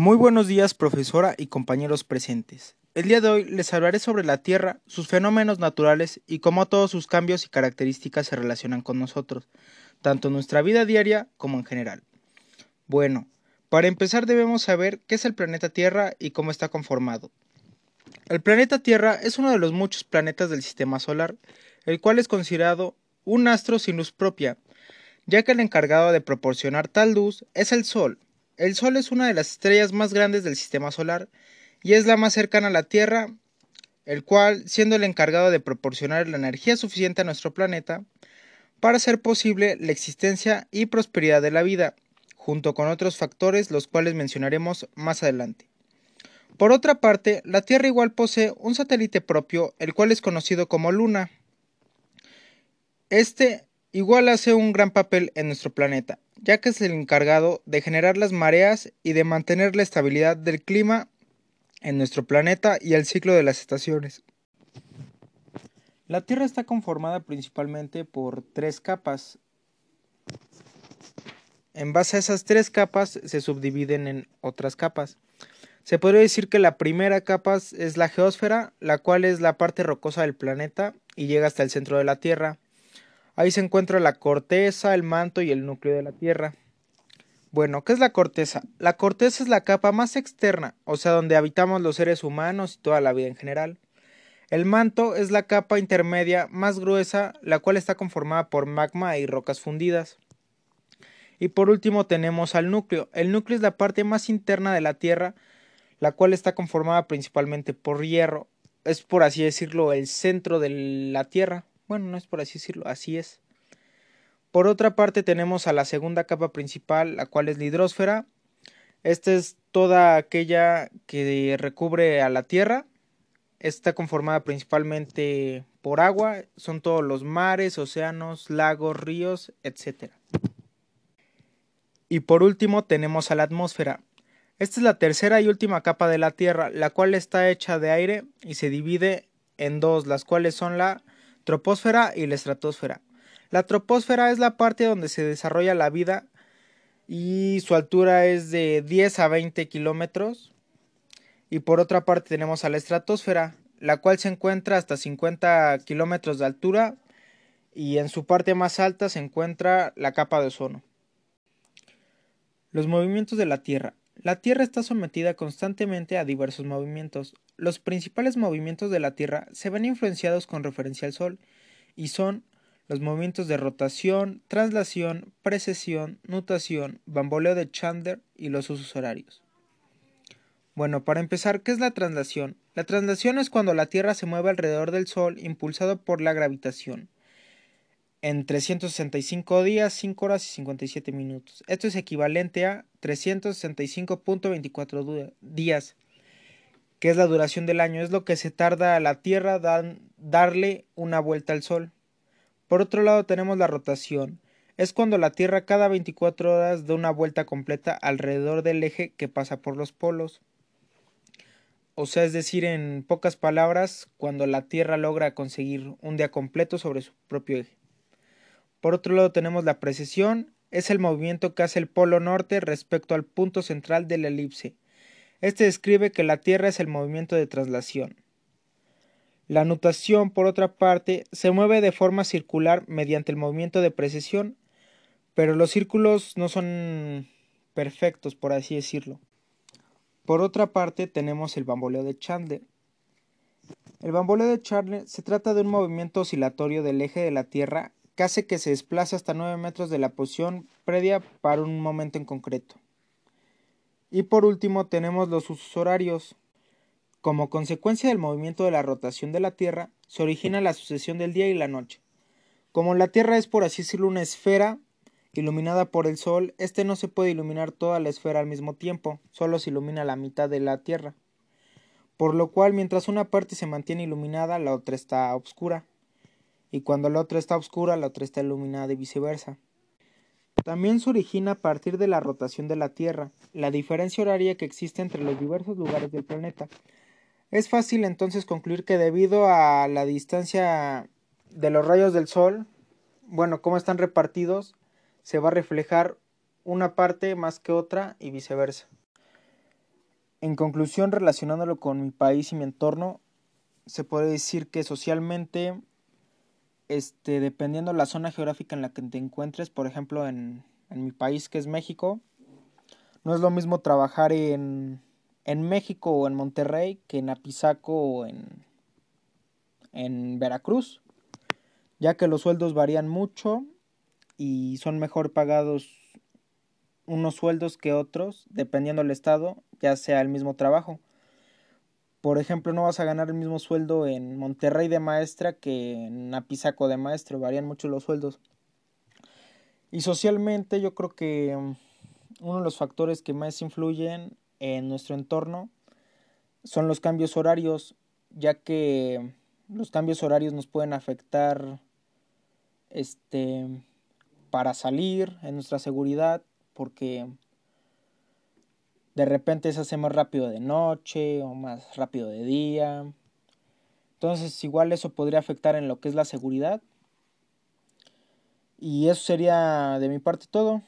Muy buenos días, profesora y compañeros presentes. El día de hoy les hablaré sobre la Tierra, sus fenómenos naturales y cómo todos sus cambios y características se relacionan con nosotros, tanto en nuestra vida diaria como en general. Bueno, para empezar debemos saber qué es el planeta Tierra y cómo está conformado. El planeta Tierra es uno de los muchos planetas del Sistema Solar, el cual es considerado un astro sin luz propia, ya que el encargado de proporcionar tal luz es el Sol, el Sol es una de las estrellas más grandes del sistema solar y es la más cercana a la Tierra, el cual, siendo el encargado de proporcionar la energía suficiente a nuestro planeta, para hacer posible la existencia y prosperidad de la vida, junto con otros factores los cuales mencionaremos más adelante. Por otra parte, la Tierra igual posee un satélite propio, el cual es conocido como Luna. Este igual hace un gran papel en nuestro planeta, ya que es el encargado de generar las mareas y de mantener la estabilidad del clima en nuestro planeta y el ciclo de las estaciones. La Tierra está conformada principalmente por tres capas. En base a esas tres capas se subdividen en otras capas. Se podría decir que la primera capa es la geósfera, la cual es la parte rocosa del planeta y llega hasta el centro de la Tierra. Ahí se encuentra la corteza, el manto y el núcleo de la Tierra. Bueno, ¿qué es la corteza? La corteza es la capa más externa, o sea, donde habitamos los seres humanos y toda la vida en general. El manto es la capa intermedia más gruesa, la cual está conformada por magma y rocas fundidas. Y por último tenemos al núcleo. El núcleo es la parte más interna de la Tierra, la cual está conformada principalmente por hierro. Es por así decirlo el centro de la Tierra. Bueno, no es por así decirlo, así es. Por otra parte tenemos a la segunda capa principal, la cual es la hidrosfera. Esta es toda aquella que recubre a la Tierra. Está conformada principalmente por agua, son todos los mares, océanos, lagos, ríos, etc. Y por último tenemos a la atmósfera. Esta es la tercera y última capa de la Tierra, la cual está hecha de aire y se divide en dos, las cuales son la troposfera y la estratosfera. La troposfera es la parte donde se desarrolla la vida y su altura es de 10 a 20 kilómetros. Y por otra parte tenemos a la estratosfera, la cual se encuentra hasta 50 kilómetros de altura y en su parte más alta se encuentra la capa de ozono. Los movimientos de la Tierra. La Tierra está sometida constantemente a diversos movimientos. Los principales movimientos de la Tierra se ven influenciados con referencia al Sol y son los movimientos de rotación, traslación, precesión, nutación, bamboleo de Chandler y los usos horarios. Bueno, para empezar, ¿qué es la traslación? La traslación es cuando la Tierra se mueve alrededor del Sol impulsado por la gravitación en 365 días, 5 horas y 57 minutos. Esto es equivalente a 365.24 días, que es la duración del año. Es lo que se tarda a la Tierra dan, darle una vuelta al Sol. Por otro lado tenemos la rotación. Es cuando la Tierra cada 24 horas da una vuelta completa alrededor del eje que pasa por los polos. O sea, es decir, en pocas palabras, cuando la Tierra logra conseguir un día completo sobre su propio eje. Por otro lado tenemos la precesión, es el movimiento que hace el polo norte respecto al punto central de la elipse. Este describe que la Tierra es el movimiento de traslación. La nutación, por otra parte, se mueve de forma circular mediante el movimiento de precesión, pero los círculos no son perfectos, por así decirlo. Por otra parte, tenemos el bamboleo de Chandler. El bamboleo de Chandler se trata de un movimiento oscilatorio del eje de la Tierra hace que se desplace hasta 9 metros de la posición previa para un momento en concreto. Y por último tenemos los usos horarios. Como consecuencia del movimiento de la rotación de la Tierra, se origina la sucesión del día y la noche. Como la Tierra es por así decirlo una esfera iluminada por el Sol, este no se puede iluminar toda la esfera al mismo tiempo, solo se ilumina la mitad de la Tierra. Por lo cual, mientras una parte se mantiene iluminada, la otra está oscura y cuando la otra está oscura, la otra está iluminada y viceversa. También se origina a partir de la rotación de la Tierra, la diferencia horaria que existe entre los diversos lugares del planeta. Es fácil entonces concluir que debido a la distancia de los rayos del Sol, bueno, cómo están repartidos, se va a reflejar una parte más que otra y viceversa. En conclusión, relacionándolo con mi país y mi entorno, se puede decir que socialmente, este, dependiendo de la zona geográfica en la que te encuentres, por ejemplo, en, en mi país que es México, no es lo mismo trabajar en, en México o en Monterrey que en Apizaco o en, en Veracruz, ya que los sueldos varían mucho y son mejor pagados unos sueldos que otros, dependiendo del estado, ya sea el mismo trabajo. Por ejemplo, no vas a ganar el mismo sueldo en Monterrey de maestra que en Apizaco de maestro, varían mucho los sueldos. Y socialmente yo creo que mm, uno de los factores que más influyen en nuestro entorno son los cambios horarios, ya que los cambios horarios nos pueden afectar este para salir en nuestra seguridad porque de repente se hace más rápido de noche o más rápido de día. Entonces igual eso podría afectar en lo que es la seguridad. Y eso sería de mi parte todo.